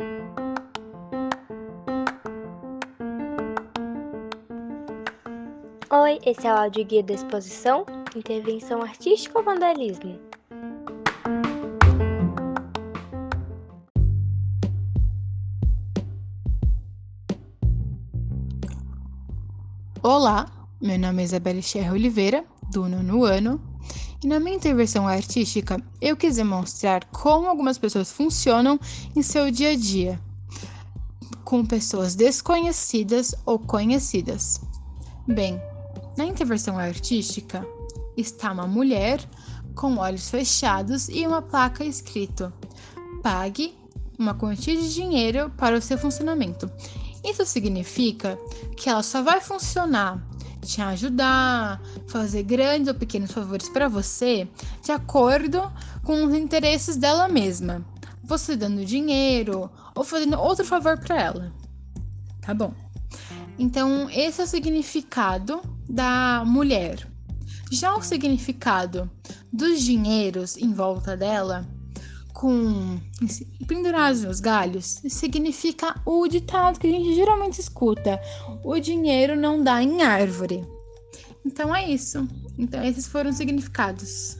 Oi, esse é o áudio guia da exposição Intervenção Artística ou Vandalismo? Olá, meu nome é Isabelle Cherra Oliveira, do nono ano, e na minha intervenção artística eu quis demonstrar como algumas pessoas funcionam em seu dia a dia, com pessoas desconhecidas ou conhecidas. Bem, na intervenção artística está uma mulher com olhos fechados e uma placa escrito: Pague uma quantia de dinheiro para o seu funcionamento. Isso significa que ela só vai funcionar, te ajudar, fazer grandes ou pequenos favores para você de acordo com os interesses dela mesma. Você dando dinheiro ou fazendo outro favor para ela. Tá bom? Então, esse é o significado da mulher. Já o significado dos dinheiros em volta dela com pendurados nos galhos significa o ditado que a gente geralmente escuta: o dinheiro não dá em árvore. Então é isso. Então esses foram os significados.